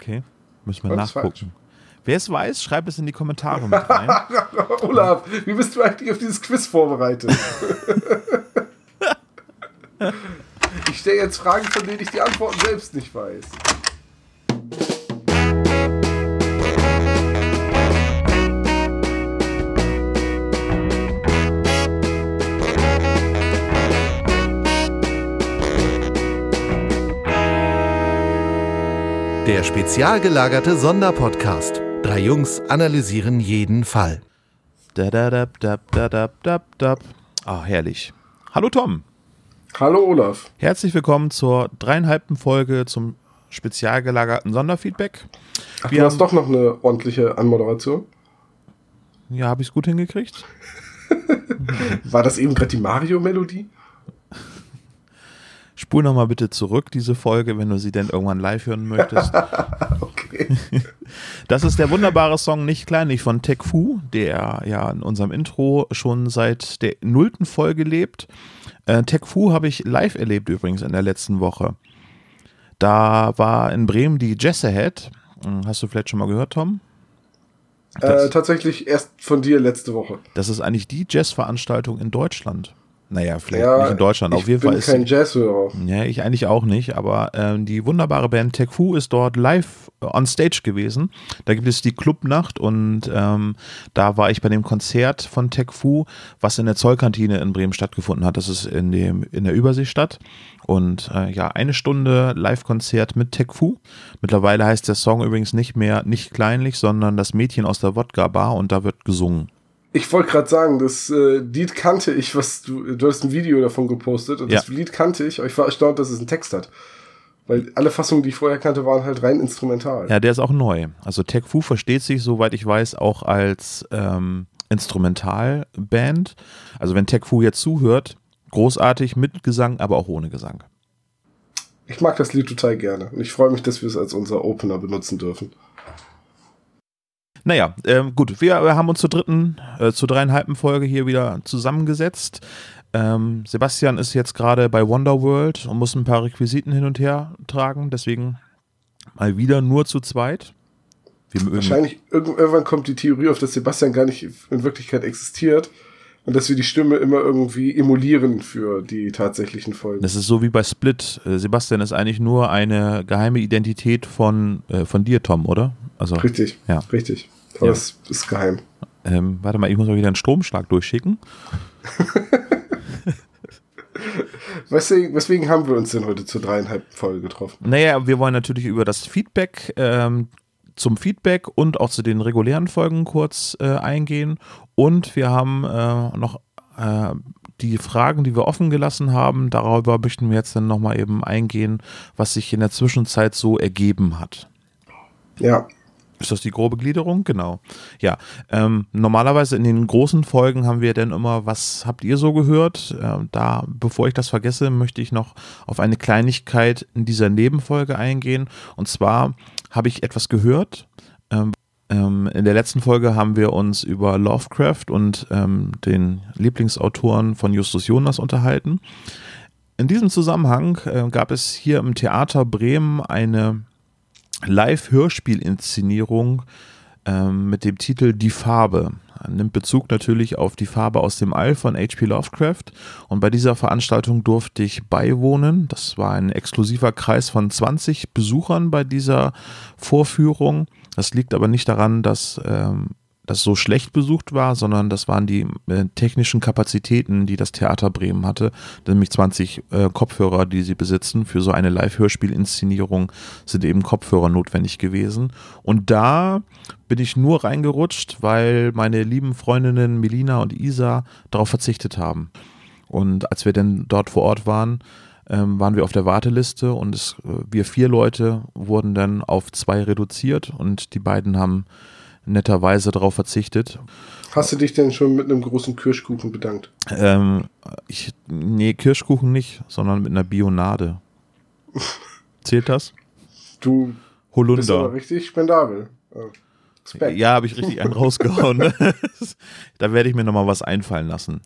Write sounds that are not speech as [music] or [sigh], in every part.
Okay, müssen wir nachgucken. Wer es weiß, schreibt es in die Kommentare mit rein. [laughs] Olaf, wie bist du eigentlich auf dieses Quiz vorbereitet? [laughs] ich stelle jetzt Fragen, von denen ich die Antworten selbst nicht weiß. Spezial gelagerte Sonderpodcast. Drei Jungs analysieren jeden Fall. Da, da, da, da, da, da, da, da. Ah, herrlich. Hallo Tom. Hallo Olaf. Herzlich willkommen zur dreieinhalbten Folge zum spezial gelagerten Sonderfeedback. Ach, Wir du hast doch noch eine ordentliche Anmoderation. Ja, habe ich es gut hingekriegt? [laughs] War das eben gerade die Mario-Melodie? Spul nochmal bitte zurück, diese Folge, wenn du sie denn irgendwann live hören möchtest. [laughs] Okay. [laughs] Das ist der wunderbare Song Nicht kleinlich von Tech Fu, der ja in unserem Intro schon seit der nullten Folge lebt. Äh, Tech Fu habe ich live erlebt übrigens in der letzten Woche. Da war in Bremen die Jazz Ahead. Hm, Hast du vielleicht schon mal gehört, Tom? Äh, tatsächlich erst von dir letzte Woche. Das ist eigentlich die Jazzveranstaltung in Deutschland. Naja, vielleicht Ja, nicht in Deutschland. ich Auf jeden bin Fall ist kein Jazzhörer. Ja, ich eigentlich auch nicht, aber ähm, die wunderbare Band Tech Fu ist dort live äh, on stage gewesen. Da gibt es die Clubnacht und ähm, da war ich bei dem Konzert von Tech Fu, was in der Zollkantine in Bremen stattgefunden hat. Das ist in, dem, in der Überseestadt. Und äh, ja, eine Stunde Live-Konzert mit Tech Fu. Mittlerweile heißt der Song übrigens nicht mehr nicht kleinlich, sondern das Mädchen aus der Wodka-Bar und da wird gesungen. Ich wollte gerade sagen, das äh, Lied kannte ich, was du, du hast ein Video davon gepostet und das Ja. Lied kannte ich, aber ich war erstaunt, dass es einen Text hat. Weil alle Fassungen, die ich vorher kannte, waren halt rein instrumental. Ja, der ist auch neu. Also Tech Fu versteht sich, soweit ich weiß, auch als ähm, Instrumentalband. Also wenn Tech Fu jetzt zuhört, großartig mit Gesang, aber auch ohne Gesang. Ich mag das Lied total gerne und ich freue mich, dass wir es als unser Opener benutzen dürfen. Naja, ähm, gut, wir, haben uns zur dritten, äh, zur dreieinhalben Folge hier wieder zusammengesetzt. Ähm, Sebastian ist jetzt gerade bei Wonderworld und muss ein paar Requisiten hin und her tragen, deswegen mal wieder nur zu zweit. Wahrscheinlich irg- irgendwann kommt die Theorie auf, dass Sebastian gar nicht in Wirklichkeit existiert und dass wir die Stimme immer irgendwie emulieren für die tatsächlichen Folgen. Das ist so wie bei Split. Äh, Sebastian ist eigentlich nur eine geheime Identität von, äh, von dir, Tom, oder? Also, richtig, Ja. richtig. Aber Ja. das ist geheim. ähm, warte mal, ich muss mal wieder einen Stromschlag durchschicken. [laughs] Weswegen, weswegen haben wir uns denn heute zur dreieinhalb Folge getroffen? Naja, wir wollen natürlich über das Feedback, ähm, zum Feedback und auch zu den regulären Folgen kurz äh, eingehen. Und wir haben äh, noch äh, die Fragen, die wir offen gelassen haben. Darüber möchten wir jetzt dann nochmal eben eingehen, was sich in der Zwischenzeit so ergeben hat. Ja, Ist das die grobe Gliederung? Genau. Ja, ähm, normalerweise in den großen Folgen haben wir dann immer, was habt ihr so gehört? Ähm, da, bevor ich das vergesse, möchte ich noch auf eine Kleinigkeit in dieser Nebenfolge eingehen. Und zwar habe ich etwas gehört. Ähm, ähm, in der letzten Folge haben wir uns über Lovecraft und ähm, den Lieblingsautoren von Justus Jonas unterhalten. In diesem Zusammenhang äh, gab es hier im Theater Bremen eine Live-Hörspiel-Inszenierung ähm, mit dem Titel Die Farbe. Er nimmt Bezug natürlich auf die Farbe aus dem All von H.P. Lovecraft. Und bei dieser Veranstaltung durfte ich beiwohnen. Das war ein exklusiver Kreis von 20 Besuchern bei dieser Vorführung. Das liegt aber nicht daran, dass ähm, das so schlecht besucht war, sondern das waren die äh, technischen Kapazitäten, die das Theater Bremen hatte, nämlich 20 äh, Kopfhörer, die sie besitzen. Für so eine Live-Hörspiel-Inszenierung sind eben Kopfhörer notwendig gewesen. Und da bin ich nur reingerutscht, weil meine lieben Freundinnen Melina und Isa darauf verzichtet haben. Und als wir dann dort vor Ort waren, ähm, waren wir auf der Warteliste und es, äh, wir vier Leute wurden dann auf zwei reduziert und die beiden haben netterweise darauf verzichtet. Hast du dich denn schon mit einem großen Kirschkuchen bedankt? Ähm, ich, nee, Kirschkuchen nicht, sondern mit einer Bionade. [laughs] Zählt das? Du bist aber Holunder. richtig spendabel. Äh, Respekt. Ja, habe ich richtig einen rausgehauen. ne? [laughs] da werde ich mir nochmal was einfallen lassen.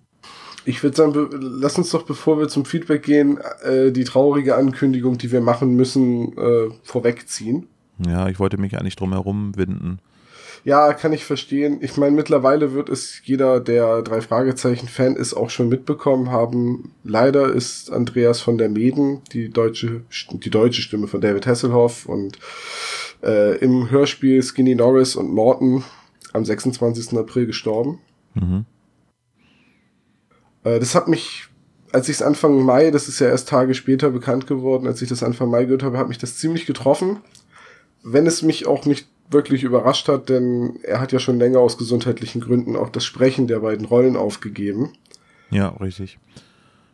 Ich würde sagen, lass uns doch, bevor wir zum Feedback gehen, äh, die traurige Ankündigung, die wir machen müssen, äh, vorwegziehen. Ja, ich wollte mich eigentlich drum herum winden. Ja, kann ich verstehen. Ich meine, mittlerweile wird es jeder, der drei Fragezeichen-Fan ist, auch schon mitbekommen haben. Leider ist Andreas von der Meden, die deutsche, die deutsche Stimme von David Hasselhoff und äh, im Hörspiel Skinny Norris und Morton am 26. April gestorben. Mhm. Äh, das hat mich, als ich es Anfang Mai, das ist ja erst Tage später bekannt geworden, als ich das Anfang Mai gehört habe, hat mich das ziemlich getroffen. Wenn es mich auch nicht wirklich überrascht hat, denn er hat ja schon länger aus gesundheitlichen Gründen auch das Sprechen der beiden Rollen aufgegeben. Ja, richtig.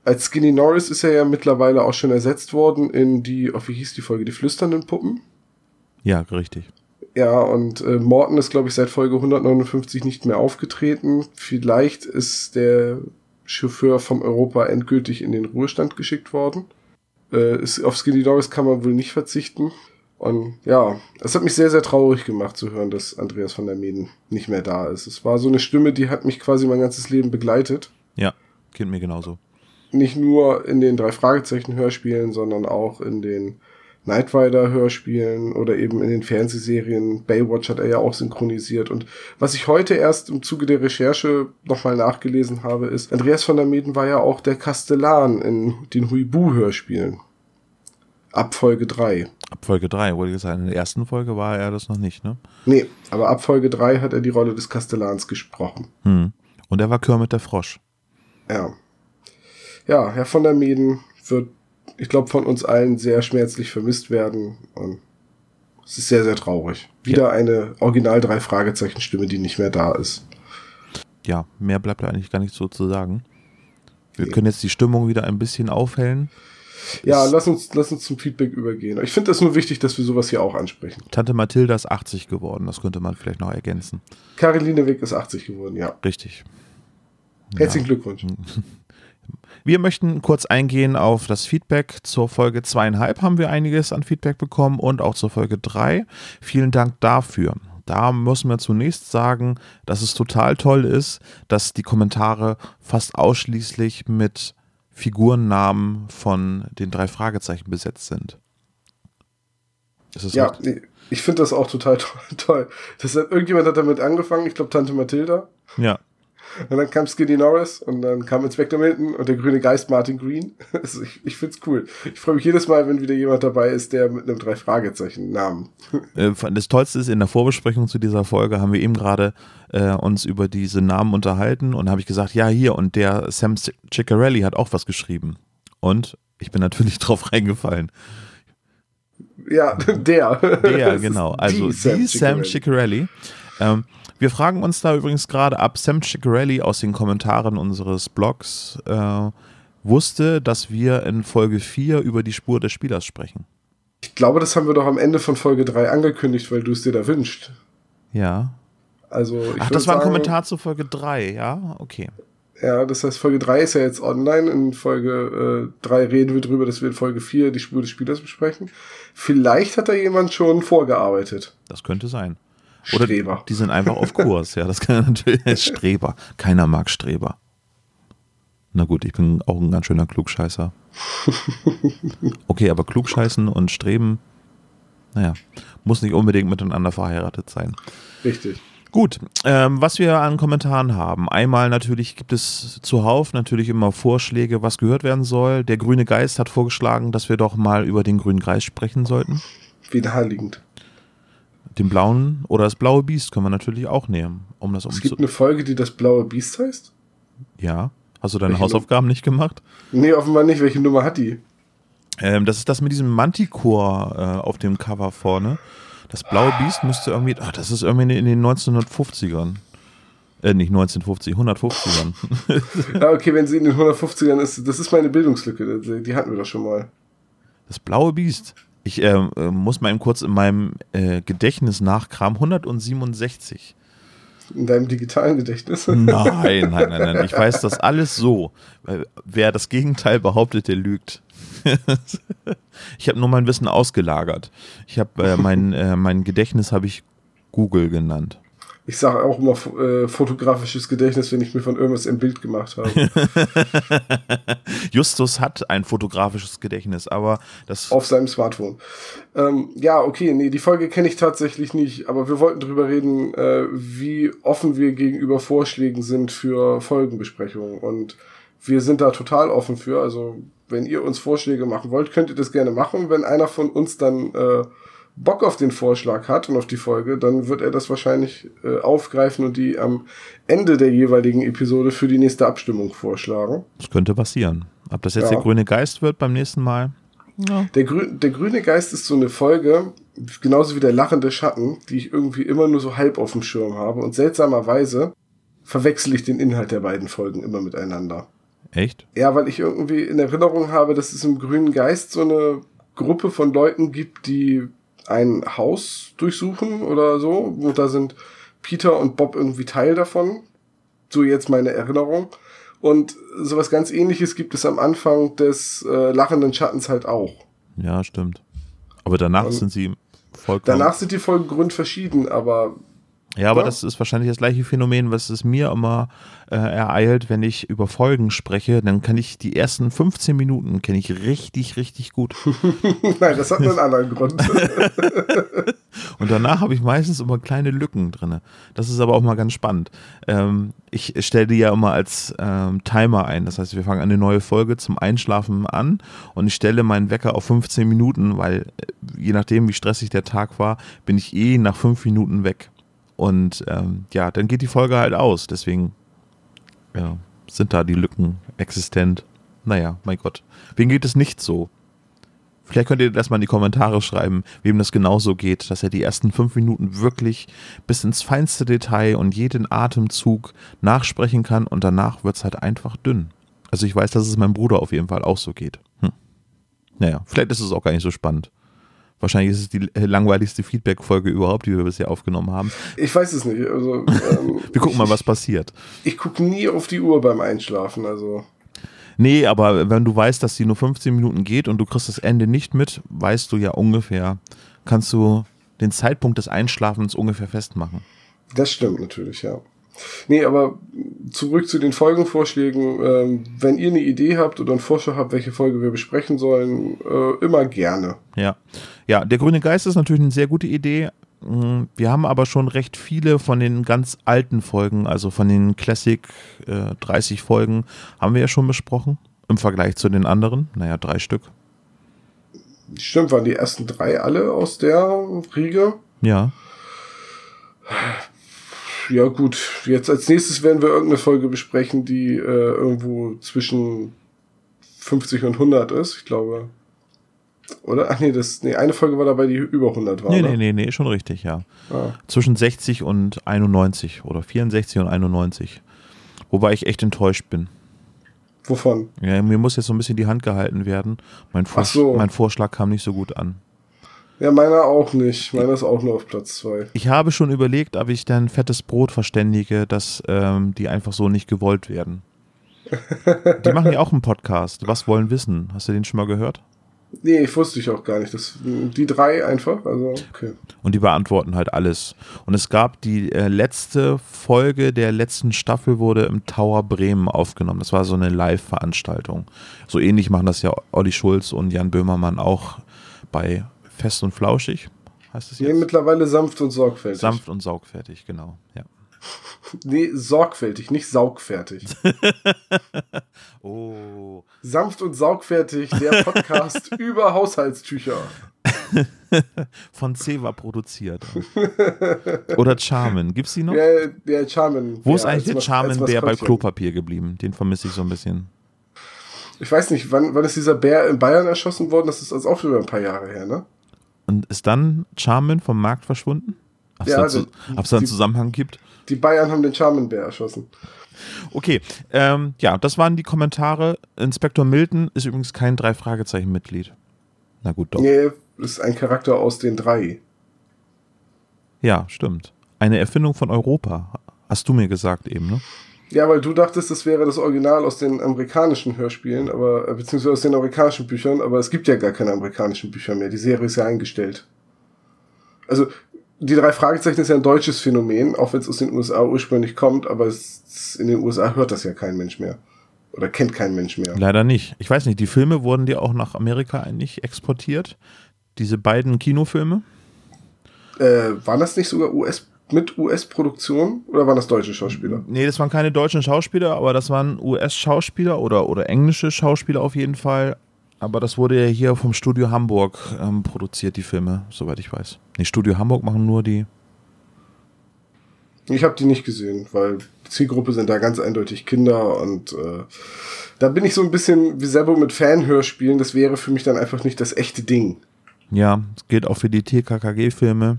Als Skinny Norris ist er ja mittlerweile auch schon ersetzt worden in die, oh, wie hieß die Folge, die flüsternden Puppen? Ja, richtig. Ja, und äh, Morton ist, glaube ich, seit Folge 159 nicht mehr aufgetreten. Vielleicht ist der Chauffeur vom Europa endgültig in den Ruhestand geschickt worden. Äh, ist, auf Skinny Norris kann man wohl nicht verzichten. Und ja, es hat mich sehr, sehr traurig gemacht zu hören, dass Andreas von der Meden nicht mehr da ist. Es war so eine Stimme, die hat mich quasi mein ganzes Leben begleitet. Ja, kennt mir genauso. Nicht nur in den drei Fragezeichen-Hörspielen, sondern auch in den Knight Rider Hörspielen oder eben in den Fernsehserien. Baywatch hat er ja auch synchronisiert. Und was ich heute erst im Zuge der Recherche nochmal nachgelesen habe, ist, Andreas von der Meden war ja auch der Kastellan in den Huibu Hörspielen. Ab Folge 3. Ab Folge 3, wollte ich sagen. In der ersten Folge war er das noch nicht, ne? Nee, aber ab Folge 3 hat er die Rolle des Kastellans gesprochen. Hm. Und er war Kermit der Frosch. Ja. Ja, Herr von der Meden wird ich glaube, von uns allen sehr schmerzlich vermisst werden. Und es ist sehr, sehr traurig. Wieder ja. eine Original drei Fragezeichen Stimme, die nicht mehr da ist. Ja, mehr bleibt da eigentlich gar nicht so zu sagen. Wir nee. können jetzt die Stimmung wieder ein bisschen aufhellen. Ja, lass uns, lass uns zum Feedback übergehen. Ich finde das nur wichtig, dass wir sowas hier auch ansprechen. Tante Mathilda ist 80 geworden, das könnte man vielleicht noch ergänzen. Caroline Wick ist 80 geworden, ja. Richtig. Herzlichen ja. Glückwunsch. [laughs] Wir möchten kurz eingehen auf das Feedback. Zur Folge zweieinhalb haben wir einiges an Feedback bekommen und auch zur Folge drei. Vielen Dank dafür. Da müssen wir zunächst sagen, dass es total toll ist, dass die Kommentare fast ausschließlich mit Figurennamen von den drei Fragezeichen besetzt sind. ja, ich finde das auch total [laughs] toll. Das hat, irgendjemand hat damit angefangen, ich glaube Tante Mathilda. Ja. Und dann kam Skinny Norris und dann kam Inspector Milton und der grüne Geist Martin Green. [laughs] Also ich, ich find's cool. Ich freue mich jedes Mal, wenn wieder jemand dabei ist, der mit einem drei Fragezeichen Namen. [laughs] Äh, das Tollste ist, in der Vorbesprechung zu dieser Folge haben wir eben gerade äh, uns über diese Namen unterhalten und habe ich gesagt, ja hier und der Sam Ciccarelli hat auch was geschrieben. Und ich bin natürlich [laughs] drauf reingefallen. Ja, der. Der, genau. Also die Sam Ciccarelli. Sam Ciccarelli. Ähm, wir fragen uns da übrigens gerade ab, Sam Ciccarelli aus den Kommentaren unseres Blogs äh, wusste, dass wir in Folge 4 über die Spur des Spielers sprechen. Ich glaube, das haben wir doch am Ende von Folge 3 angekündigt, weil du es dir da wünscht. Ja. Also, ich Ach, das war ein sagen, Kommentar zu Folge 3, ja? Okay. Ja, das heißt, Folge 3 ist ja jetzt online. In Folge äh, 3 reden wir drüber, dass wir in Folge 4 die Spur des Spielers besprechen. Vielleicht hat da jemand schon vorgearbeitet. Das könnte sein. Oder Streber. die sind einfach auf Kurs. Ja, das kann natürlich. [laughs] Streber. Keiner mag Streber. Na gut, ich bin auch ein ganz schöner Klugscheißer. [laughs] Okay, aber Klugscheißen und Streben, naja, muss nicht unbedingt miteinander verheiratet sein. Richtig. Gut, ähm, was wir an Kommentaren haben. Einmal natürlich gibt es zuhauf natürlich immer Vorschläge, was gehört werden soll. Der grüne Geist hat vorgeschlagen, dass wir doch mal über den grünen Geist sprechen sollten. Wie naheliegend. Den blauen oder das blaue Biest können wir natürlich auch nehmen, um das Es gibt eine Folge, die das blaue Biest heißt? Ja. Hast du deine Welche Hausaufgaben Nummer? nicht gemacht? Nee, offenbar nicht. Welche Nummer hat die? Ähm, das ist das mit diesem Manticore äh, auf dem Cover vorne. Das blaue Biest müsste irgendwie, ach, das ist irgendwie in den 1950ern. Äh, nicht 1950, 150ern. ja, okay, wenn sie in den 150ern ist, das ist meine Bildungslücke. Die hatten wir doch schon mal. Das blaue Biest. Ich äh, muss mal eben kurz in meinem äh, Gedächtnis nachkramen. 167. In deinem digitalen Gedächtnis? Nein, [laughs] nein, nein, nein. Ich weiß das alles so. Wer das Gegenteil behauptet, der lügt. [laughs] ich habe nur mein Wissen ausgelagert. Ich habe äh, mein, äh, mein Gedächtnis habe ich Google genannt. Ich sage auch immer äh, fotografisches Gedächtnis, wenn ich mir von irgendwas ein Bild gemacht habe. [laughs] Justus hat ein fotografisches Gedächtnis, aber das. Auf seinem Smartphone. Ähm, ja, okay, nee, die Folge kenne ich tatsächlich nicht, aber wir wollten drüber reden, äh, wie offen wir gegenüber Vorschlägen sind für Folgenbesprechungen. Und wir sind da total offen für. Also, wenn ihr uns Vorschläge machen wollt, könnt ihr das gerne machen. Wenn einer von uns dann äh, Bock auf den Vorschlag hat und auf die Folge, dann wird er das wahrscheinlich äh, aufgreifen und die am Ende der jeweiligen Episode für die nächste Abstimmung vorschlagen. Das könnte passieren. Ob das jetzt ja. der grüne Geist wird beim nächsten Mal? Ja. Der, Grü der grüne Geist ist so eine Folge, genauso wie der lachende Schatten, die ich irgendwie immer nur so halb auf dem Schirm habe. Und seltsamerweise verwechsel ich den Inhalt der beiden Folgen immer miteinander. Echt? Ja, weil ich irgendwie in Erinnerung habe, dass es im grünen Geist so eine Gruppe von Leuten gibt, die ein Haus durchsuchen oder so. Und da sind Peter und Bob irgendwie Teil davon. So jetzt meine Erinnerung. Und sowas ganz ähnliches gibt es am Anfang des äh, lachenden Schattens halt auch. Ja, stimmt. Aber danach und sind sie vollkommen. Danach sind die Folgen grundverschieden, aber ja, aber ja. das ist wahrscheinlich das gleiche Phänomen, was es mir immer äh, ereilt, wenn ich über Folgen spreche. Dann kann ich die ersten 15 Minuten kenne ich richtig, richtig gut. [laughs] Nein, das hat einen anderen Grund. [laughs] Und danach habe ich meistens immer kleine Lücken drin. Das ist aber auch mal ganz spannend. Ähm, ich stelle die ja immer als ähm, Timer ein. Das heißt, wir fangen eine neue Folge zum Einschlafen an und ich stelle meinen Wecker auf 15 Minuten, weil äh, je nachdem, wie stressig der Tag war, bin ich eh nach fünf Minuten weg. Und ähm, ja, dann geht die Folge halt aus. Deswegen ja, sind da die Lücken existent. Naja, mein Gott. Wem geht es nicht so? Vielleicht könnt ihr das mal in die Kommentare schreiben, wem das genauso geht, dass er die ersten fünf Minuten wirklich bis ins feinste Detail und jeden Atemzug nachsprechen kann und danach wird es halt einfach dünn. Also ich weiß, dass es meinem Bruder auf jeden Fall auch so geht. Hm. Naja, vielleicht ist es auch gar nicht so spannend. Wahrscheinlich ist es die langweiligste Feedback-Folge überhaupt, die wir bisher aufgenommen haben. Ich weiß es nicht. Also, [laughs] ähm, wir gucken mal, was passiert. Ich gucke nie auf die Uhr beim Einschlafen. Also. Nee, aber wenn du weißt, dass die nur 15 Minuten geht und du kriegst das Ende nicht mit, weißt du ja ungefähr, kannst du den Zeitpunkt des Einschlafens ungefähr festmachen. Das stimmt natürlich, ja. Nee, aber zurück zu den Folgenvorschlägen. Ähm, wenn ihr eine Idee habt oder einen Vorschlag habt, welche Folge wir besprechen sollen, äh, immer gerne. Ja. Ja, der grüne Geist ist natürlich eine sehr gute Idee. Mm, wir haben aber schon recht viele von den ganz alten Folgen, also von den Classic äh, 30 Folgen, haben wir ja schon besprochen. Im Vergleich zu den anderen. Naja, drei Stück. Stimmt, waren die ersten drei alle aus der Riege? Ja ja gut, jetzt als nächstes werden wir irgendeine Folge besprechen, die äh, irgendwo zwischen 50 und 100 ist, ich glaube. Oder? Ach nee, das, nee, eine Folge war dabei, die über 100 war. Nee, nee, nee, nee, schon richtig, ja. Ah. Zwischen 60 und 91 oder 64 und 91. Wobei ich echt enttäuscht bin. Wovon? Ja, mir muss jetzt so ein bisschen die Hand gehalten werden. Mein, Vors so. mein Vorschlag kam nicht so gut an. Ja, meiner auch nicht. Meiner ist auch nur auf Platz zwei. Ich habe schon überlegt, ob ich dann fettes Brot verständige, dass ähm, die einfach so nicht gewollt werden. [laughs] die machen ja auch einen Podcast. Was wollen wissen? Hast du den schon mal gehört? Nee, ich wusste ich auch gar nicht. Das, die drei einfach, also okay. Und die beantworten halt alles. Und es gab die äh, letzte Folge der letzten Staffel wurde im Tower Bremen aufgenommen. Das war so eine Live-Veranstaltung. So ähnlich machen das ja Olli Schulz und Jan Böhmermann auch bei Fest und flauschig, heißt es jetzt? Nee, mittlerweile sanft und sorgfältig. Sanft und saugfertig, genau, ja. Nee, sorgfältig, nicht saugfertig. [laughs] oh. Sanft und saugfertig, der Podcast [laughs] über Haushaltstücher. [laughs] Von Ceva produziert. Oder Charmin. Gibt's die noch? Ja, der Charmin. Wo ist eigentlich der Charmin-Bär bei Klopapier geblieben? Den vermisse ich so ein bisschen. Ich weiß nicht, wann, wann ist dieser Bär in Bayern erschossen worden? Das ist also auch schon ein paar Jahre her, ne? Und ist dann Charmin vom Markt verschwunden? Ob es ja, da einen Zusammenhang gibt? Die Bayern haben den Charmin-Bär erschossen. Okay, ähm, ja, das waren die Kommentare. Inspektor Milton ist übrigens kein Drei-Fragezeichen-Mitglied. Na gut, doch. Nee, ist ein Charakter aus den drei. Ja, stimmt. Eine Erfindung von Europa, hast du mir gesagt eben, ne? Ja, weil du dachtest, das wäre das Original aus den amerikanischen Hörspielen, aber äh, beziehungsweise aus den amerikanischen Büchern, aber es gibt ja gar keine amerikanischen Bücher mehr. Die Serie ist ja eingestellt. Also die drei Fragezeichen ist ja ein deutsches Phänomen, auch wenn es aus den USA ursprünglich kommt, aber es, in den USA hört das ja kein Mensch mehr. Oder kennt kein Mensch mehr. Leider nicht. Ich weiß nicht, die Filme wurden die auch nach Amerika eigentlich exportiert? Diese beiden Kinofilme? Äh, waren das nicht sogar US mit US-Produktion oder waren das deutsche Schauspieler? Nee, das waren keine deutschen Schauspieler, aber das waren US-Schauspieler oder, oder englische Schauspieler auf jeden Fall. Aber das wurde ja hier vom Studio Hamburg ähm, produziert, die Filme, soweit ich weiß. Nee, Studio Hamburg machen nur die. Ich habe die nicht gesehen, weil Zielgruppe sind da ganz eindeutig Kinder und äh, da bin ich so ein bisschen wie selber mit Fanhörspielen. Das wäre für mich dann einfach nicht das echte Ding. Ja, es gilt auch für die TKKG-Filme.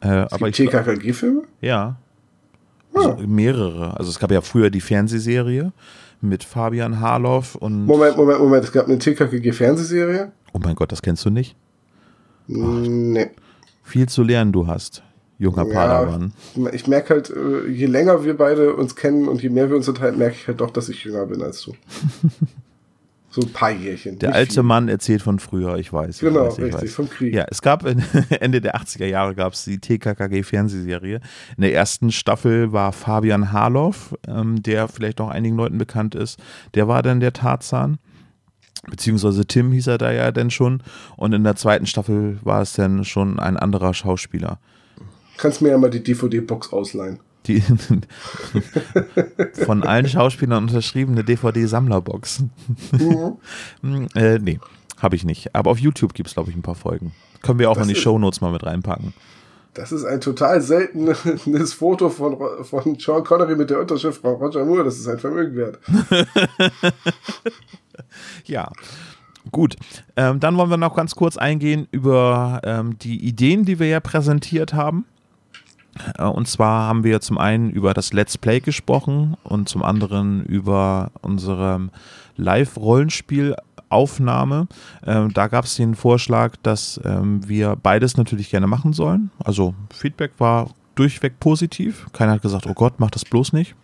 Äh, aber TKKG-Filme? Ja. Ah. Also mehrere. Also es gab ja früher die Fernsehserie mit Fabian Harloff und. Moment, Moment, Moment. Es gab eine TKKG-Fernsehserie? Oh mein Gott, das kennst du nicht? Nee. Viel zu lernen du hast, junger ja, Padawan. Ich merke halt, äh, je länger wir beide uns kennen und je mehr wir uns unterhalten, merke ich halt doch, dass ich jünger bin als du. [laughs] So ein paar Jährchen. Der alte viel. Mann erzählt von früher, ich weiß. Ich genau, weiß, ich richtig, weiß. vom Krieg. Ja, es gab [laughs] Ende der 80er Jahre gab es die TKKG-Fernsehserie. In der ersten Staffel war Fabian Harloff, ähm, der vielleicht noch einigen Leuten bekannt ist. Der war dann der Tarzan. Beziehungsweise Tim hieß er da ja dann schon. Und in der zweiten Staffel war es dann schon ein anderer Schauspieler. Kannst mir ja mal die DVD-Box ausleihen die [laughs] von allen Schauspielern unterschriebene DVD-Sammlerbox. Mhm. [laughs] äh, nee, habe ich nicht. Aber auf YouTube gibt es, glaube ich, ein paar Folgen. Können wir auch das in die Shownotes mal mit reinpacken. Das ist ein total seltenes [laughs] Foto von, von Sean Connery mit der Unterschrift von Roger Moore. Das ist ein Vermögen wert. ja. Gut, ähm, dann wollen wir noch ganz kurz eingehen über ähm, die Ideen, die wir ja präsentiert haben. Äh, und zwar haben wir zum einen über das Let's Play gesprochen und zum anderen über unsere Live-Rollenspiel-Aufnahme. Ähm, da gab es den Vorschlag, dass ähm, wir beides natürlich gerne machen sollen. Also Feedback war durchweg positiv. Keiner hat gesagt, oh Gott, mach das bloß nicht.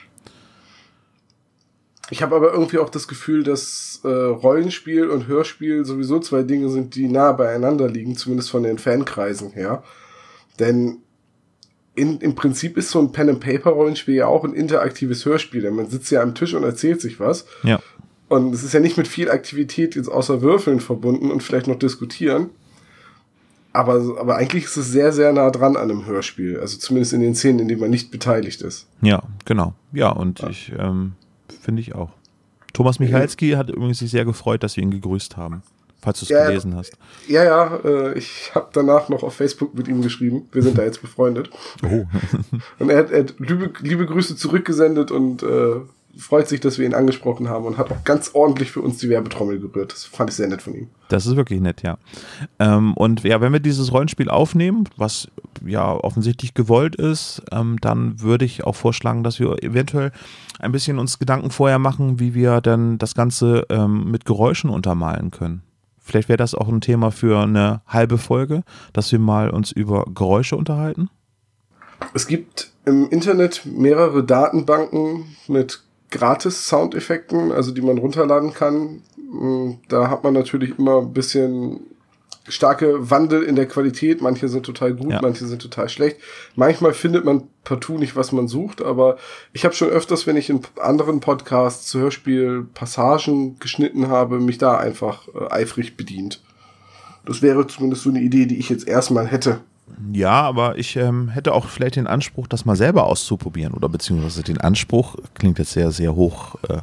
Ich habe aber irgendwie auch das Gefühl, dass äh, Rollenspiel und Hörspiel sowieso zwei Dinge sind, die nah beieinander liegen, zumindest von den Fankreisen her. Denn in, im Prinzip ist so ein Pen-and-Paper-Rollenspiel ja auch ein interaktives Hörspiel, denn man sitzt ja am Tisch und erzählt sich was. Ja. Und es ist ja nicht mit viel Aktivität jetzt außer Würfeln verbunden und vielleicht noch diskutieren. Aber, aber eigentlich ist es sehr, sehr nah dran an einem Hörspiel. Also zumindest in den Szenen, in denen man nicht beteiligt ist. Ja, genau. Ja, und ja. ich ähm, finde ich auch. Thomas Michalski hat übrigens sich sehr gefreut, dass wir ihn gegrüßt haben falls du es ja, gelesen hast. Ja, ja, äh, ich habe danach noch auf Facebook mit ihm geschrieben. Wir sind da jetzt befreundet. Oh. [laughs] und er hat, er hat liebe, liebe, Grüße zurückgesendet und äh, freut sich, dass wir ihn angesprochen haben und hat auch ganz ordentlich für uns die Werbetrommel gerührt. Das fand ich sehr nett von ihm. Das ist wirklich nett, ja. Ähm, und ja, wenn wir dieses Rollenspiel aufnehmen, was ja offensichtlich gewollt ist, ähm, dann würde ich auch vorschlagen, dass wir eventuell ein bisschen uns Gedanken vorher machen, wie wir dann das Ganze ähm, mit Geräuschen untermalen können. Vielleicht wäre das auch ein Thema für eine halbe Folge, dass wir mal uns über Geräusche unterhalten. Es gibt im Internet mehrere Datenbanken mit gratis Soundeffekten, also die man runterladen kann. Da hat man natürlich immer ein bisschen starke Wandel in der Qualität. Manche sind total gut, ja. manche sind total schlecht. Manchmal findet man partout nicht, was man sucht, aber ich habe schon öfters, wenn ich in anderen Podcasts zu Hörspiel-Passagen geschnitten habe, mich da einfach äh, eifrig bedient. Das wäre zumindest so eine Idee, die ich jetzt erstmal hätte. Ja, aber ich ähm, hätte auch vielleicht den Anspruch, das mal selber auszuprobieren oder beziehungsweise den Anspruch, klingt jetzt sehr, sehr hoch. Äh,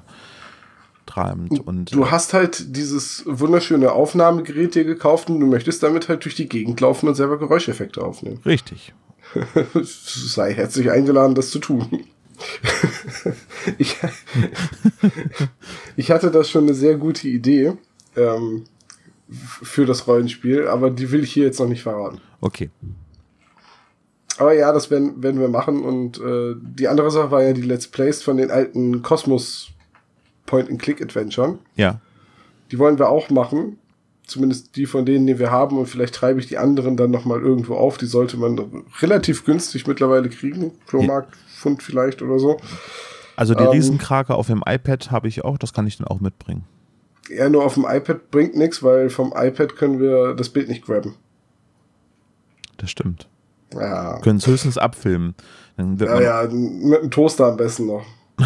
treibend. Und, du hast halt dieses wunderschöne Aufnahmegerät dir gekauft und du möchtest damit halt durch die Gegend laufen und selber Geräuscheffekte aufnehmen. Richtig. [laughs] Sei herzlich eingeladen, das zu tun. [laughs] ich, ich hatte da schon eine sehr gute Idee ähm, für das Rollenspiel, aber die will ich hier jetzt noch nicht verraten. Okay. Aber ja, das werden, werden wir machen. Und äh, die andere Sache war ja die Let's Plays von den alten Kosmos Point-and-Click-Adventure. Ja. Die wollen wir auch machen. Zumindest die von denen, die wir haben. Und vielleicht treibe ich die anderen dann nochmal irgendwo auf. Die sollte man relativ günstig mittlerweile kriegen. Flohmarkt, Pfund vielleicht oder so. Also die ähm, Riesenkrake auf dem iPad habe ich auch. Das kann ich dann auch mitbringen. Ja, nur auf dem iPad bringt nichts, weil vom iPad können wir das Bild nicht grabben. Das stimmt. Ja. Können es höchstens abfilmen. Dann wird Ja, ja, mit einem Toaster am besten noch. [laughs]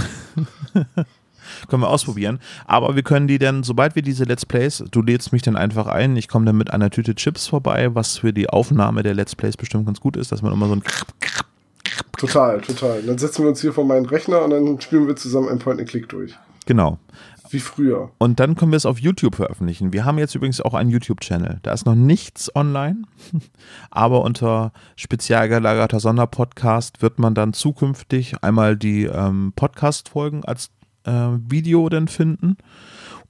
Können wir ausprobieren. Aber wir können die dann, sobald wir diese Let's Plays, du lädst mich dann einfach ein, ich komme dann mit einer Tüte Chips vorbei, was für die Aufnahme der Let's Plays bestimmt ganz gut ist, dass man immer so ein Total, total. Dann setzen wir uns hier vor meinen Rechner und dann spielen wir zusammen ein Point-and-Click durch. Genau. Wie früher. Und dann können wir es auf YouTube veröffentlichen. Wir haben jetzt übrigens auch einen YouTube-Channel. Da ist noch nichts online, [laughs] aber unter spezial gelagerter Sonderpodcast wird man dann zukünftig einmal die ähm, Podcast-Folgen als Video dann finden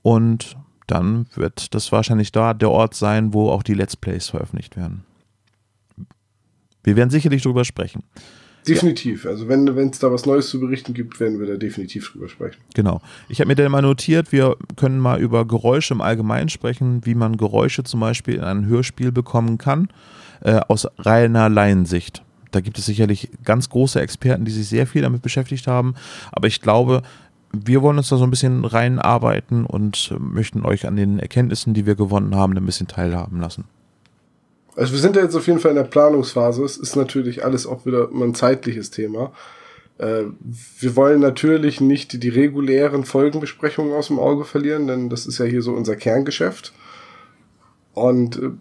und dann wird das wahrscheinlich da der Ort sein, wo auch die Let's Plays veröffentlicht werden. Wir werden sicherlich darüber sprechen. Definitiv. Also wenn es da was Neues zu berichten gibt, werden wir da definitiv drüber sprechen. Genau. Ich habe mir dann mal notiert, wir können mal über Geräusche im Allgemeinen sprechen, wie man Geräusche zum Beispiel in ein Hörspiel bekommen kann, äh, aus reiner Laiensicht. Da gibt es sicherlich ganz große Experten, die sich sehr viel damit beschäftigt haben. Aber ich glaube, wir wollen uns da so ein bisschen reinarbeiten und möchten euch an den Erkenntnissen, die wir gewonnen haben, ein bisschen teilhaben lassen. Also wir sind ja jetzt auf jeden Fall in der Planungsphase. Es ist natürlich alles auch wieder ein zeitliches Thema. Äh, wir wollen natürlich nicht die regulären Folgenbesprechungen aus dem Auge verlieren, denn das ist ja hier so unser Kerngeschäft. Und äh,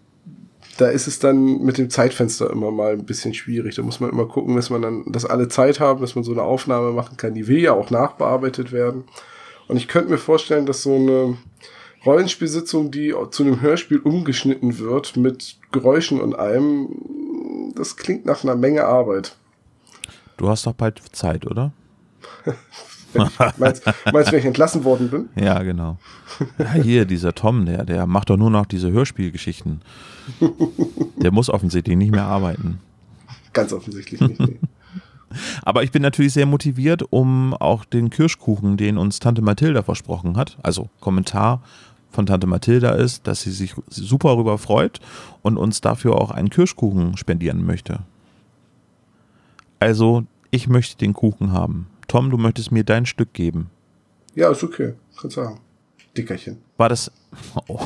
da ist es dann mit dem Zeitfenster immer mal ein bisschen schwierig. Da muss man immer gucken, dass man dann, dass alle Zeit haben, dass man so eine Aufnahme machen kann. Die will ja auch nachbearbeitet werden. Und ich könnte mir vorstellen, dass so eine Rollenspielsitzung, die zu einem Hörspiel umgeschnitten wird mit Geräuschen und allem, das klingt nach einer Menge Arbeit. Du hast doch bald Zeit, oder? [laughs] [laughs] Meinst, meinst wenn ich entlassen worden bin? Ja, genau. Ja, hier, dieser Tom, der, der macht doch nur noch diese Hörspielgeschichten. Der muss offensichtlich nicht mehr arbeiten. Ganz offensichtlich nicht. Nee. [laughs] Aber ich bin natürlich sehr motiviert, um auch den Kirschkuchen, den uns Tante Mathilda versprochen hat, also Kommentar von Tante Mathilda ist, dass sie sich super darüber freut und uns dafür auch einen Kirschkuchen spendieren möchte. Also, ich möchte den Kuchen haben. Tom, du möchtest mir dein Stück geben. Ja, ist okay. Kannst sagen. Dickerchen. War das. Oh.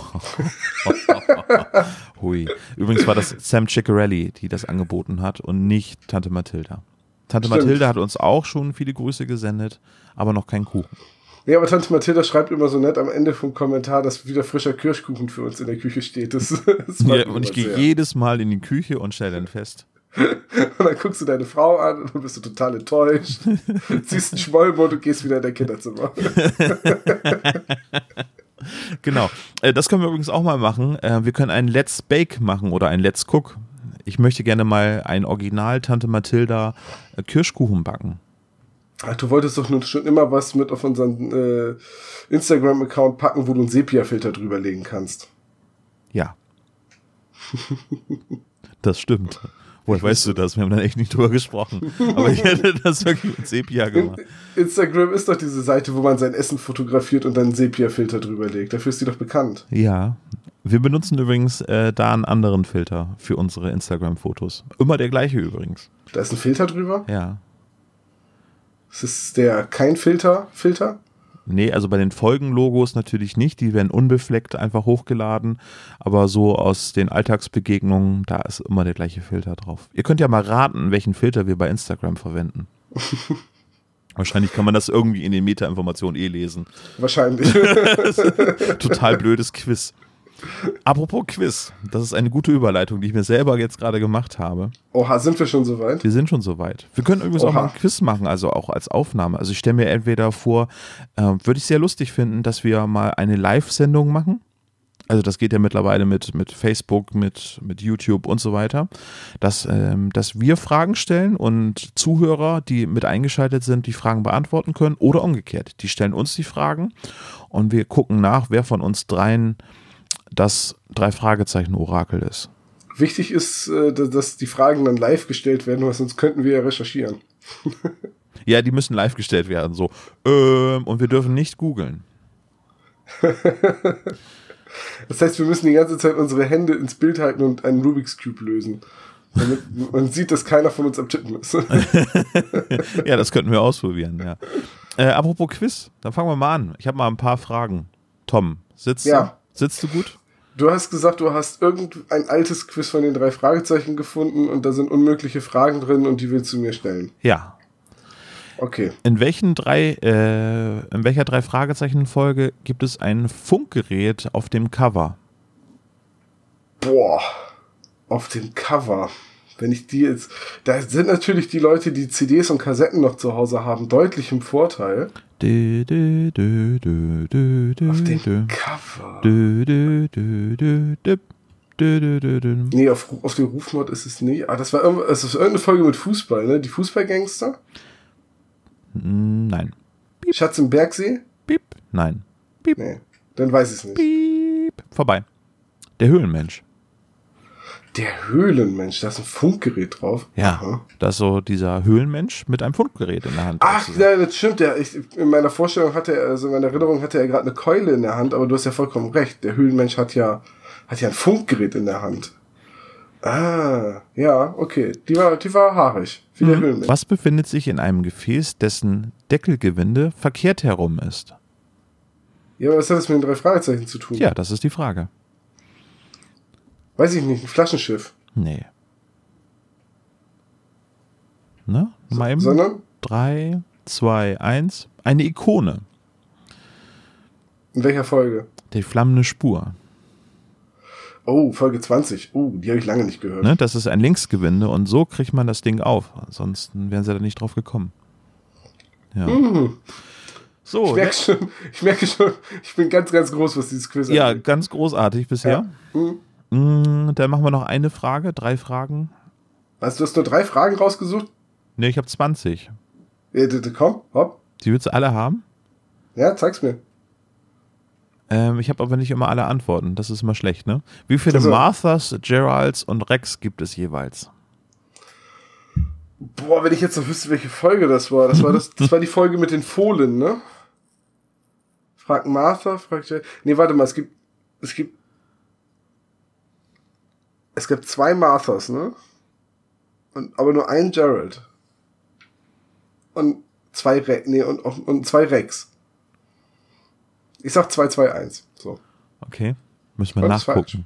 [laughs] Hui. Übrigens war das Sam Ciccarelli, die das angeboten hat und nicht Tante Mathilda. Tante Stimmt. Mathilda hat uns auch schon viele Grüße gesendet, aber noch kein Kuchen. Ja, aber Tante Mathilda schreibt immer so nett am Ende vom Kommentar, dass wieder frischer Kirschkuchen für uns in der Küche steht. Das, das Ja, und ich gehe jedes Mal in die Küche und stelle dann fest. [laughs] Und dann guckst du deine Frau an und dann bist du total enttäuscht. [laughs] Ziehst einen Schmollmund und gehst wieder in dein Kinderzimmer. [laughs] Genau. Äh, Das können wir übrigens auch mal machen. Äh, Wir können ein Let's Bake machen oder ein Let's Cook. Ich möchte gerne mal ein Original Tante Mathilda äh, Kirschkuchen backen. Ach, du wolltest doch nur schon immer was mit auf unseren äh, Instagram-Account packen, wo du einen Sepia-Filter drüber legen kannst. Ja. Das stimmt. Woher weißt du das? Wir haben dann echt nicht drüber gesprochen. Aber ich hätte [laughs] das wirklich mit Sepia gemacht. Instagram ist doch diese Seite, wo man sein Essen fotografiert und dann einen Sepia-Filter drüber legt. Dafür ist die doch bekannt. Ja. Wir benutzen übrigens äh, da einen anderen Filter für unsere Instagram-Fotos. Immer der gleiche übrigens. Da ist ein Filter drüber. Ja. Das ist der kein Filter-Filter. Nee, also bei den Folgenlogos natürlich nicht. Die werden unbefleckt einfach hochgeladen. Aber so aus den Alltagsbegegnungen, da ist immer der gleiche Filter drauf. Ihr könnt ja mal raten, welchen Filter wir bei Instagram verwenden. [laughs] Wahrscheinlich kann man das irgendwie in den Meta-Informationen eh lesen. Wahrscheinlich. [laughs] Total blödes Quiz. Apropos Quiz, das ist eine gute Überleitung, die ich mir selber jetzt gerade gemacht habe. Oha, sind wir schon soweit? Wir sind schon soweit. Wir können übrigens auch Oha. mal ein Quiz machen, also auch als Aufnahme. Also ich stelle mir entweder vor, äh, würde ich sehr lustig finden, dass wir mal eine Live-Sendung machen. Also das geht ja mittlerweile mit, mit Facebook, mit, mit YouTube und so weiter. Dass, ähm, dass wir Fragen stellen und Zuhörer, die mit eingeschaltet sind, die Fragen beantworten können oder umgekehrt. Die stellen uns die Fragen und wir gucken nach, wer von uns dreien das Drei-Fragezeichen-Orakel ist. Wichtig ist, äh, dass- dass die Fragen dann live gestellt werden, weil sonst könnten wir ja recherchieren. [laughs] Ja, die müssen live gestellt werden. So, ähm, und wir dürfen nicht googeln. [laughs] Das heißt, wir müssen die ganze Zeit unsere Hände ins Bild halten und einen Rubik's Cube lösen. Damit [laughs] man sieht, dass keiner von uns am Tippen ist. Ja, das könnten wir ausprobieren, ja. Äh, apropos Quiz, dann fangen wir mal an. Ich habe mal ein paar Fragen. Tom, sitzt, Ja. du, sitzt du gut? Du hast gesagt, du hast irgendein altes Quiz von den drei Fragezeichen gefunden und da sind unmögliche Fragen drin und die willst du mir stellen. Ja. Okay. In welchen drei, äh, in welcher drei Fragezeichen Folge gibt es ein Funkgerät auf dem Cover? Boah. Auf dem Cover. Wenn ich die jetzt, da sind natürlich die Leute, die CDs und Kassetten noch zu Hause haben, deutlich im Vorteil. Dö, dö, dö, dö, dö, dö, auf dem Cover. Dö, dö, dö, dö, dö. Dö, dö, dö, Nee, auf, auf dem Rufmord ist es nicht. Ah, das war es ist irgendeine Folge mit Fußball, ne? Die Fußballgangster? Nein. Piep. Schatz im Bergsee? Piep. Nein. Piep. Nee, dann weiß ich es nicht. Piep. Vorbei. Der Höhlenmensch. Der Höhlenmensch, da ist ein Funkgerät drauf. Ja. Aha. Da ist so dieser Höhlenmensch mit einem Funkgerät in der Hand. Ach, ja, das stimmt. Der, ich, in meiner Vorstellung hatte er, also in meiner Erinnerung hatte er gerade eine Keule in der Hand, aber du hast ja vollkommen recht. Der Höhlenmensch hat ja, hat ja ein Funkgerät in der Hand. Ah, ja, okay. Die war, die war haarig. Wie der Höhlenmensch. Mhm. Was befindet sich in einem Gefäß, dessen Deckelgewinde verkehrt herum ist? Ja, aber was hat das mit den drei Fragezeichen zu tun? Ja, das ist die Frage. Weiß ich nicht, ein Flaschenschiff. Nee. Ne? Mal eben. Sondern? Drei, zwei, eins. Eine Ikone. In welcher Folge? Die flammende Spur. Oh, Folge 20. Oh, die habe ich lange nicht gehört. Ne? Das ist ein Linksgewinde und so kriegt man das Ding auf. Ansonsten wären sie da nicht drauf gekommen. Ja. So, Ich merke schon, ich merke schon, ich bin ganz, ganz groß, was dieses Quiz ja, angeht. ganz großartig bisher. Hm. Mm, Dann machen wir noch eine Frage, drei Fragen. Was, du hast nur drei Fragen rausgesucht? Ne, ich habe 20. Ja, d- d- komm, hopp. Die willst du alle haben? Ja, zeig's mir. Ähm, ich habe aber nicht immer alle Antworten. Das ist immer schlecht, ne? Wie viele Also- Marthas, Geralds und Rex gibt es jeweils? Boah, wenn ich jetzt noch wüsste, welche Folge das war. Das war, das, das war die Folge mit den Fohlen, ne? Fragt Martha, fragt Jay. Nee, warte mal, es gibt. Es gibt. Es gibt zwei Marthas, ne? Und, aber nur ein Gerald. Und zwei Rex. Nee, und, und, zwei Rex. Ich sag 221. So. Okay, müssen wir nachgucken.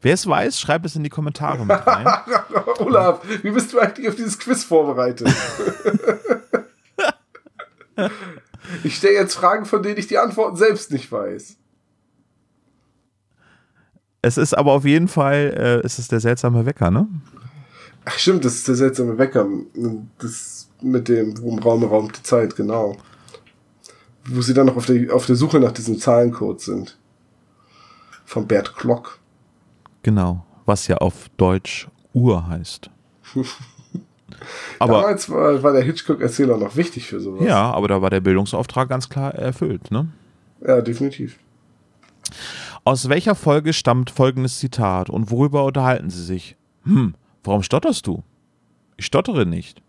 Wer es weiß, schreibt es in die Kommentare mit rein. [laughs] Olaf, wie bist du eigentlich auf dieses Quiz vorbereitet? [laughs] ich stelle jetzt Fragen, von denen ich die Antworten selbst nicht weiß. Es ist aber auf jeden Fall, äh, es ist der seltsame Wecker, ne? Ach stimmt, das ist der seltsame Wecker. Das mit dem Worum Raum Raum die Zeit, genau. Wo sie dann noch auf der, auf der Suche nach diesem Zahlencode sind. Von Bert Klock. Genau, was ja auf Deutsch Uhr heißt. [laughs] aber Damals war, war der Hitchcock-Erzähler noch wichtig für sowas. ja, aber da war der Bildungsauftrag ganz klar erfüllt, ne? Ja, definitiv. Aus welcher Folge stammt folgendes Zitat und worüber unterhalten sie sich? Hm, warum stotterst du? Ich stottere nicht.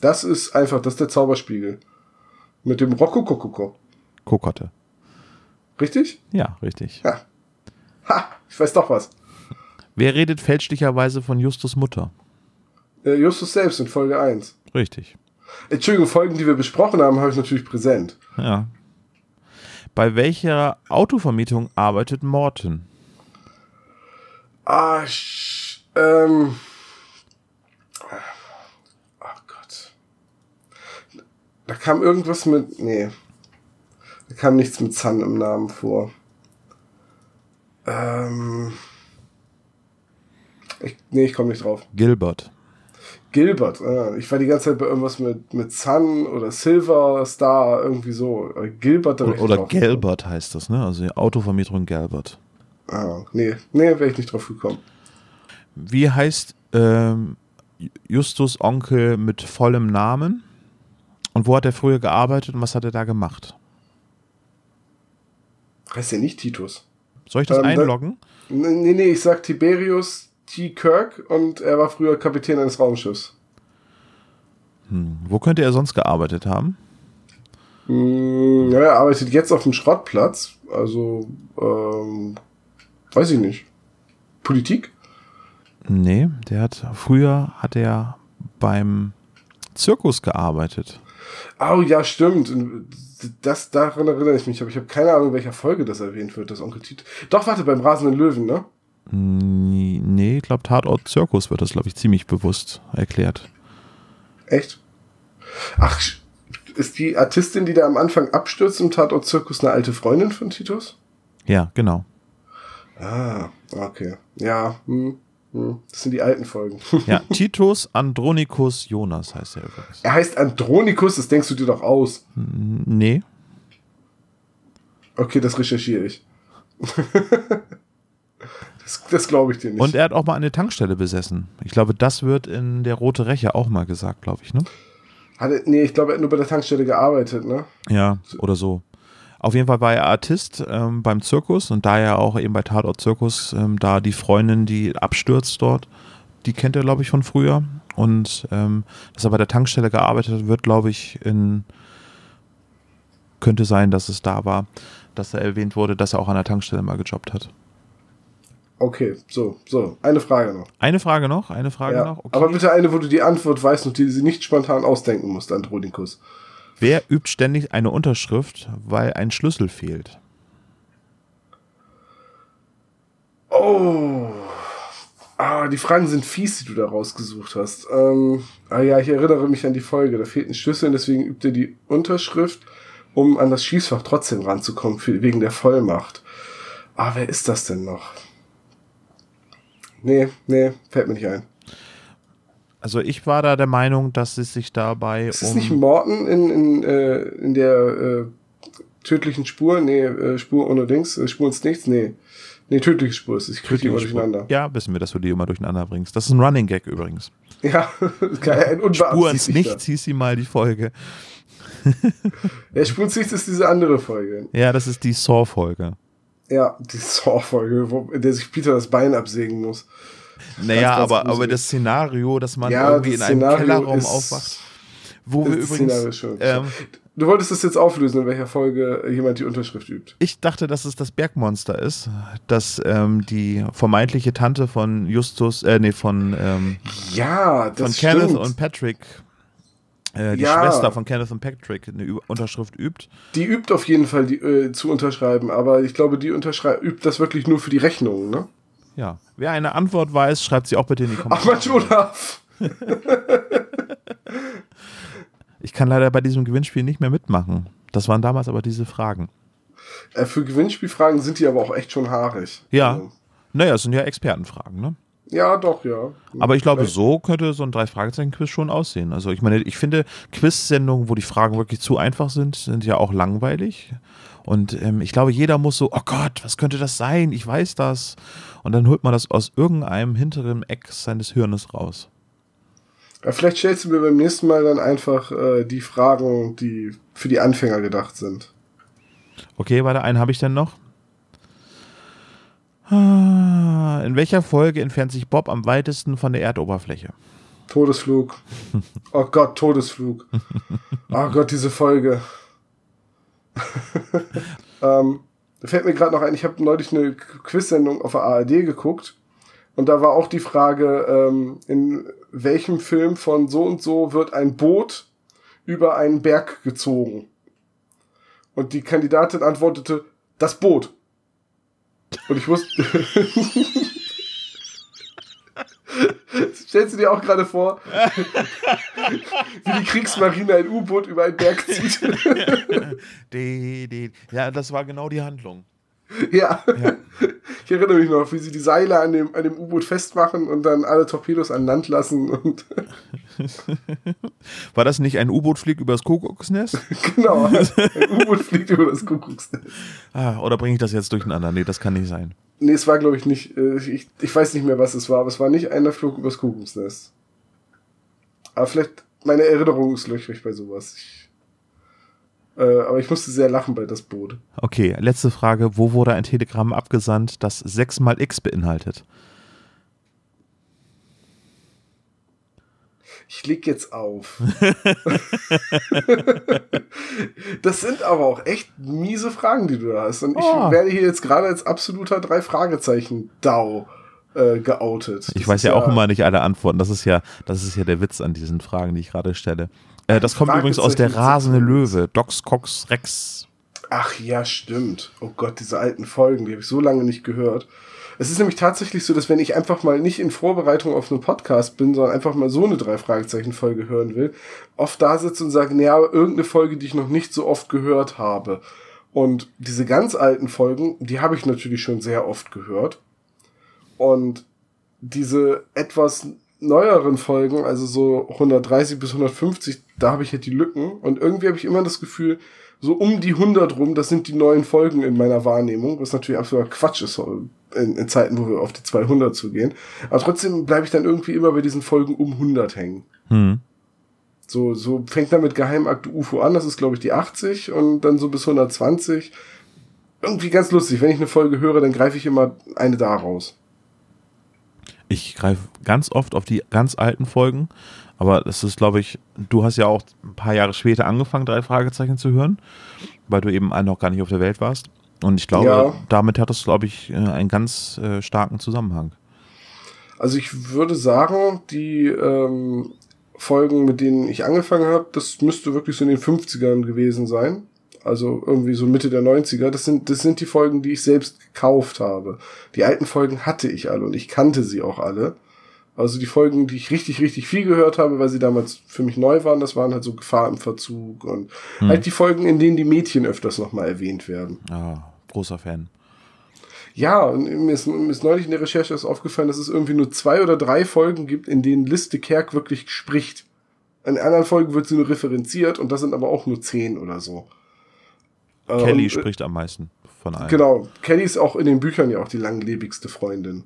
Das ist einfach, das ist der Zauberspiegel. Mit dem Rokokokoko. Kokotte. Richtig? Ja, richtig. Ja. Ha, ich weiß doch was. Wer redet fälschlicherweise von Justus Mutter? Äh, Justus selbst in Folge 1. Richtig. Entschuldigung, Folgen, die wir besprochen haben, habe ich natürlich präsent. Ja. Bei welcher Autovermietung arbeitet Morton? Ah, ähm. Oh Gott. Da kam irgendwas mit. Nee. Da kam nichts mit Sun im Namen vor. Ähm. Ich, nee, ich komme nicht drauf. Gilbert. Gilbert. Ah, ich war die ganze Zeit bei irgendwas mit, mit Sun oder Silver Star, irgendwie so. Aber Gilbert, da Oder, oder Gelbert heißt das, ne? Also die Autovermietung Gelbert. Ah, nee, nee, wäre ich nicht drauf gekommen. Wie heißt ähm, Justus Onkel mit vollem Namen? Und wo hat er früher gearbeitet und was hat er da gemacht? Heißt der nicht Titus? Soll ich das Ähm, da- einloggen? Nee, nee, nee, ich sag Tiberius T. Kirk und er war früher Kapitän eines Raumschiffs. Hm. Wo könnte er sonst gearbeitet haben? Hm, ja, er arbeitet jetzt auf dem Schrottplatz. Also, ähm, weiß ich nicht. Politik? Nee, der hat früher hat er beim Zirkus gearbeitet. Oh ja, stimmt. das, daran erinnere ich mich, aber ich habe keine Ahnung, in welcher Folge das erwähnt wird, das Onkel Tito. Doch, warte, beim rasenden Löwen, ne? Nee, ich glaube, Tatort Zirkus wird das, glaube ich, ziemlich bewusst erklärt. Echt? Ach, ist die Artistin, die da am Anfang abstürzt im Tatort Zirkus, eine alte Freundin von Titus? Ja, genau. Ah, okay. Ja, hm, hm. das sind die alten Folgen. Ja, [laughs] Titus Andronicus Jonas heißt er übrigens. Er heißt Andronicus, das denkst du dir doch aus. Nee. Okay, das recherchiere ich. [laughs] das das glaube ich dir nicht. Und er hat auch mal eine Tankstelle besessen. Ich glaube, das wird in der Rote Rächer auch mal gesagt, glaube ich, ne? Hat er, nee, ich glaube, er hat nur bei der Tankstelle gearbeitet, ne? Ja, oder so. Auf jeden Fall war er Artist ähm, beim Zirkus und da er auch eben bei Tatort Zirkus, ähm, da die Freundin, die abstürzt dort, die kennt er, glaube ich, von früher. Und ähm, dass er bei der Tankstelle gearbeitet hat, wird, glaube ich, in könnte sein, dass es da war, dass er erwähnt wurde, dass er auch an der Tankstelle mal gejobbt hat. Okay, so, so. Eine Frage noch. Eine Frage noch, eine Frage Ja. noch. Okay. Aber bitte eine, wo du die Antwort weißt und die sie nicht spontan ausdenken musst, Andronikus. Wer übt ständig eine Unterschrift, weil ein Schlüssel fehlt? Oh. Ah, die Fragen sind fies, die du da rausgesucht hast. Ähm, ah ja, ich erinnere mich an die Folge. Da fehlt ein Schlüssel und deswegen übt er die Unterschrift, um an das Schießfach trotzdem ranzukommen, für, wegen der Vollmacht. Ah, wer ist das denn noch? Nee, nee, fällt mir nicht ein. Also ich war da der Meinung, dass es sich dabei Ist es um nicht Morten in, in, äh, in der äh, tödlichen Spur? Nee, äh, Spur ohne Dings, äh, Spur ins Nichts? Nee. Nee, tödliche Spur ist. Ich kriege die immer durcheinander. Ja, wissen wir, dass du die immer durcheinander bringst. Das ist ein Running Gag übrigens. Ja, [laughs] geil, ein Spur ins. Nichts hieß sie mal die Folge. Ja, Spur ins Nichts ist diese andere Folge. Ja, das ist die Saw-Folge. Ja, die Saw-Folge, in der sich Peter das Bein absägen muss. Naja, ganz aber, aber gruselig. das Szenario, dass man Ja, irgendwie in das einem Szenario Kellerraum ist- aufwacht, wo wir Das übrigens, Szenario ist schön. ähm, Du wolltest das jetzt auflösen, in welcher Folge jemand die Unterschrift übt. ich dachte, dass es das Bergmonster ist, dass ähm, die vermeintliche Tante von Justus, äh, nee, von, ähm, Ja, das von stimmt. Kenneth und Patrick, äh, die Ja. Schwester von Kenneth und Patrick, eine Ü- Unterschrift übt. Die übt auf jeden Fall die, äh, zu unterschreiben, aber ich glaube, die übt das wirklich nur für die Rechnung, ne? Ja. Wer eine Antwort weiß, schreibt sie auch bitte in die Ach, Kommentare. Mensch, Olaf! [laughs] Ich kann leider bei diesem Gewinnspiel nicht mehr mitmachen. Das waren damals aber diese Fragen. Äh, für Gewinnspielfragen sind die aber auch echt schon haarig. Ja. Also, Naja, es sind ja Expertenfragen, ne? Ja, doch, ja. Aber ich glaube, Vielleicht- so könnte so ein Drei-Fragezeichen-Quiz schon aussehen. Also ich meine, ich finde, Quiz-Sendungen, wo die Fragen wirklich zu einfach sind, sind ja auch langweilig. Und ähm, ich glaube, jeder muss so, oh Gott, was könnte das sein? Ich weiß das. Und dann holt man das aus irgendeinem hinteren Eck seines Hirnes raus. Ja, vielleicht stellst du mir beim nächsten Mal dann einfach äh, die Fragen, die für die Anfänger gedacht sind. Okay, warte, einen habe ich denn noch. Ah, In welcher Folge entfernt sich Bob am weitesten von der Erdoberfläche? Todesflug. Oh Gott, Todesflug. Oh Gott, diese Folge. [laughs] ähm, fällt mir gerade noch ein, ich habe neulich eine Quiz-Sendung auf der ARD geguckt und da war auch die Frage, ähm, in welchem Film von so und so wird ein Boot über einen Berg gezogen? Und die Kandidatin antwortete, das Boot. Und ich wusste. [laughs] Stellst du dir auch gerade vor, [laughs] wie die Kriegsmarine ein U-Boot über einen Berg zieht? [laughs] Ja, das war genau die Handlung. ja. Ja. Ich erinnere mich noch, wie sie die Seile an dem, an dem U-Boot festmachen und dann alle Torpedos an Land lassen. Und [laughs] War das nicht ein U-Boot fliegt übers Kuckucksnest? [laughs] genau, ein U-Boot fliegt über das Kuckucksnest. Ah, oder bringe ich das jetzt durcheinander? Nee, das kann nicht sein. Nee, es war, glaube ich, nicht. äh, Ich, ich weiß nicht mehr, was es war, aber es war nicht einer Flug übers Kuckucksnest. Aber vielleicht, meine Erinnerung ist löchrig bei sowas. Ich, äh, aber ich musste sehr lachen bei das Boot. Okay, letzte Frage. Wo wurde ein Telegramm abgesandt, das 6 mal X beinhaltet? Ich leg jetzt auf. [laughs] das sind aber auch echt miese Fragen, die du da hast. Und ich Oh. werde hier jetzt gerade als absoluter drei Fragezeichen Dau äh, geoutet. Ich Das weiß ja auch immer nicht alle Antworten. Das ist ja, das ist ja der Witz an diesen Fragen, die ich gerade stelle. Äh, das kommt übrigens aus der rasende Löwe. Dox Cox Rex. Ach ja, stimmt. Oh Gott, diese alten Folgen, die habe ich so lange nicht gehört. Es ist nämlich tatsächlich so, dass wenn ich einfach mal nicht in Vorbereitung auf einen Podcast bin, sondern einfach mal so eine drei Fragezeichen Folge hören will, oft da sitze und sage, naja, irgendeine Folge, die ich noch nicht so oft gehört habe. Und diese ganz alten Folgen, die habe ich natürlich schon sehr oft gehört. Und diese etwas neueren Folgen, also so 130 bis 150, da habe ich halt die Lücken. Und irgendwie habe ich immer das Gefühl, so um die 100 rum, das sind die neuen Folgen in meiner Wahrnehmung, was natürlich absoluter Quatsch ist in, in Zeiten, wo wir auf die 200 zugehen. Aber trotzdem bleibe ich dann irgendwie immer bei diesen Folgen um 100 hängen. Hm. So, so fängt dann mit Geheimakte UFO an, das ist glaube ich die 80 und dann so bis 120. Irgendwie ganz lustig, wenn ich eine Folge höre, dann greife ich immer eine da raus. Ich greife ganz oft auf die ganz alten Folgen, aber das ist, glaube ich, du hast ja auch ein paar Jahre später angefangen, drei Fragezeichen zu hören, weil du eben noch gar nicht auf der Welt warst. Und ich glaube, Ja. damit hat es, glaube ich, äh, einen ganz äh, starken Zusammenhang. Also ich würde sagen, die ähm, Folgen, mit denen ich angefangen habe, das müsste wirklich so in den 50ern gewesen sein. Also irgendwie so Mitte der 90er. Das sind, das sind die Folgen, die ich selbst gekauft habe. Die alten Folgen hatte ich alle und ich kannte sie auch alle. Also die Folgen, die ich richtig, richtig viel gehört habe, weil sie damals für mich neu waren, das waren halt so Gefahr im Verzug und halt die Folgen, in denen die Mädchen öfters nochmal erwähnt werden. Ah, großer Fan. Ja, und mir ist, mir ist neulich in der Recherche ist aufgefallen, dass es irgendwie nur zwei oder drei Folgen gibt, in denen Liste Kerk wirklich spricht. In anderen Folgen wird sie nur referenziert und das sind aber auch nur zehn oder so. Äh, Kelly und, äh, spricht am meisten von allen. Genau, Kelly ist auch in den Büchern ja auch die langlebigste Freundin.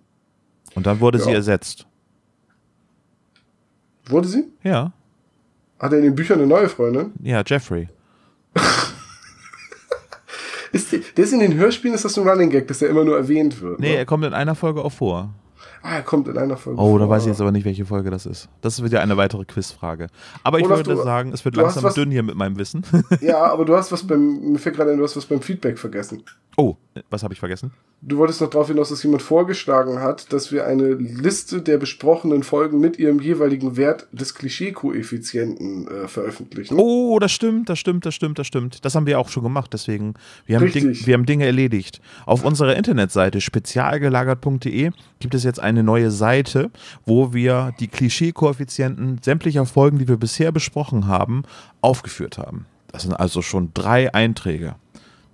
Und dann wurde sie Ja. ersetzt. Wurde sie? Ja, Hat er in den Büchern eine neue Freundin? ja, Jeffrey. [laughs] Ist die, der ist in den Hörspielen, ist das ein Running Gag, dass er immer nur erwähnt wird. Nee, er ne? kommt in einer Folge auch vor. Ah, er kommt in einer Folge. Oh, da weiß ich jetzt aber nicht, welche Folge das ist. Das ist wieder eine weitere Quizfrage. Aber ich Olaf, würde du- sagen, es wird langsam was- dünn hier mit meinem Wissen. [laughs] Ja, aber du hast was beim, mir fällt gerade ein, du hast was beim Feedback vergessen. Oh, was habe ich vergessen? Du wolltest noch darauf hinaus, dass jemand vorgeschlagen hat, dass wir eine Liste der besprochenen Folgen mit ihrem jeweiligen Wert des Klischee-Koeffizienten äh, veröffentlichen. Oh, das stimmt, das stimmt, das stimmt, das stimmt. Das haben wir auch schon gemacht, deswegen, wir haben. Ding, wir haben Dinge erledigt. Auf unserer Internetseite spezialgelagert.de gibt es jetzt eine neue Seite, wo wir die Klischee-Koeffizienten sämtlicher Folgen, die wir bisher besprochen haben, aufgeführt haben. Das sind also schon drei Einträge.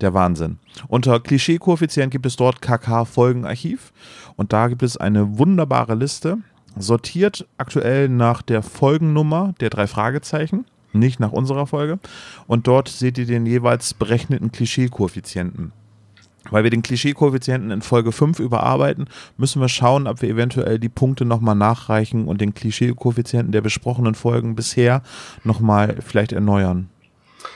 Der Wahnsinn. Unter Klischee-Koeffizient gibt es dort KK-Folgenarchiv und da gibt es eine wunderbare Liste, sortiert aktuell nach der Folgennummer der drei Fragezeichen, nicht nach unserer Folge. Und dort seht ihr den jeweils berechneten Klischee-Koeffizienten. Weil wir den Klischee-Koeffizienten in Folge 5 überarbeiten, müssen wir schauen, ob wir eventuell die Punkte nochmal nachreichen und den Klischee-Koeffizienten der besprochenen Folgen bisher nochmal vielleicht erneuern.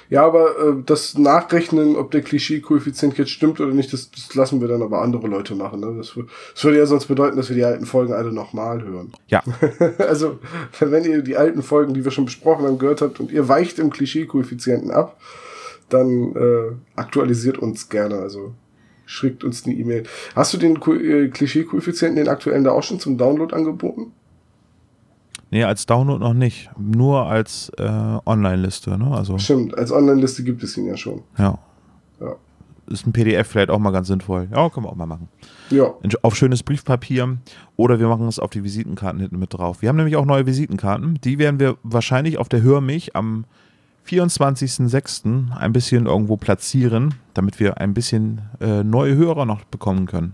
Ja, aber äh, das Nachrechnen, ob der Klischee-Koeffizient jetzt stimmt oder nicht, das, das lassen wir dann aber andere Leute machen. Ne? Das, das würde ja sonst bedeuten, dass wir die alten Folgen alle nochmal hören. Ja, [laughs] also, wenn ihr die alten Folgen, die wir schon besprochen haben, gehört habt und ihr weicht im Klischee-Koeffizienten ab, dann äh, aktualisiert uns gerne. Also schickt uns eine E-Mail. Hast du den äh, Klischee-Koeffizienten, den aktuellen, da auch schon zum Download angeboten? nee, als Download noch nicht. Nur als äh, Online-Liste, ne? Also, Stimmt, als Online-Liste gibt es ihn ja schon. ja. Ja. Ist ein PDF vielleicht auch mal ganz sinnvoll. Ja, können wir auch mal machen. Ja, Auf schönes Briefpapier oder wir machen es auf die Visitenkarten hinten mit drauf. Wir haben nämlich auch neue Visitenkarten. Die werden wir wahrscheinlich auf der Hör mich am 24.06. ein bisschen irgendwo platzieren, damit wir ein bisschen äh, neue Hörer noch bekommen können.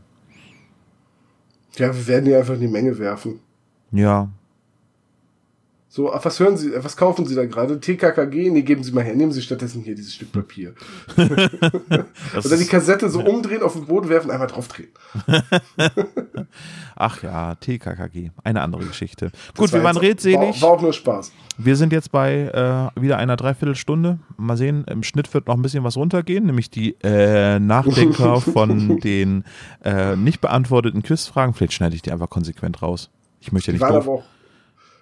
ja, wir werden die einfach in die Menge werfen. Ja, So, ach, was hören Sie, äh, was kaufen Sie da gerade? TKKG? Nee, geben Sie mal her. Nehmen Sie stattdessen hier dieses Stück Papier. [laughs] Oder die Kassette so umdrehen, auf den Boden werfen, einmal drauf drehen. [laughs] ach ja, TKKG, eine andere Geschichte. Das Gut, wir war waren jetzt- redselig. War, war auch nur Spaß. Wir sind jetzt bei äh, wieder einer Dreiviertelstunde. Mal sehen, im Schnitt wird noch ein bisschen was runtergehen, nämlich die äh, Nachdenker [laughs] von den äh, nicht beantworteten Quizfragen. Vielleicht schneide ich die einfach konsequent raus. Ich möchte ja Die nicht waren doof. aber auch,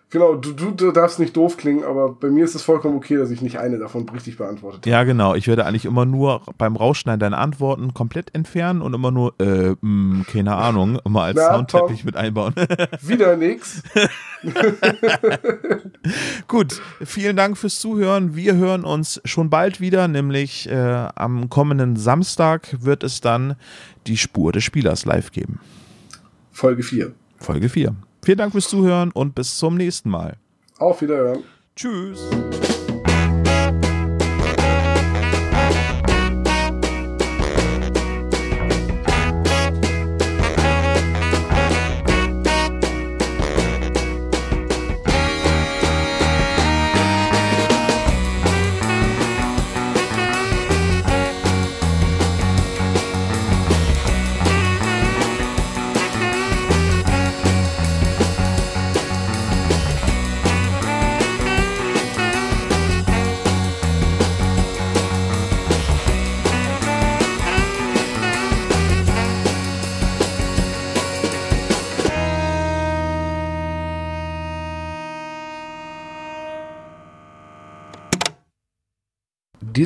Genau, du, du, du darfst nicht doof klingen, aber bei mir ist es vollkommen okay, dass ich nicht eine davon richtig beantwortet habe. Ja, genau. Ich werde eigentlich immer nur beim Rausschneiden deine Antworten komplett entfernen und immer nur, äh, mh, keine Ahnung, immer als Na, Soundteppich mit einbauen. [laughs] Wieder nix. [laughs] Gut, vielen Dank fürs Zuhören. Wir hören uns schon bald wieder, nämlich äh, am kommenden Samstag wird es dann die Spur des Spielers live geben. Folge 4. Folge 4. Vielen Dank fürs Zuhören und bis zum nächsten Mal. Auf Wiederhören. Tschüss.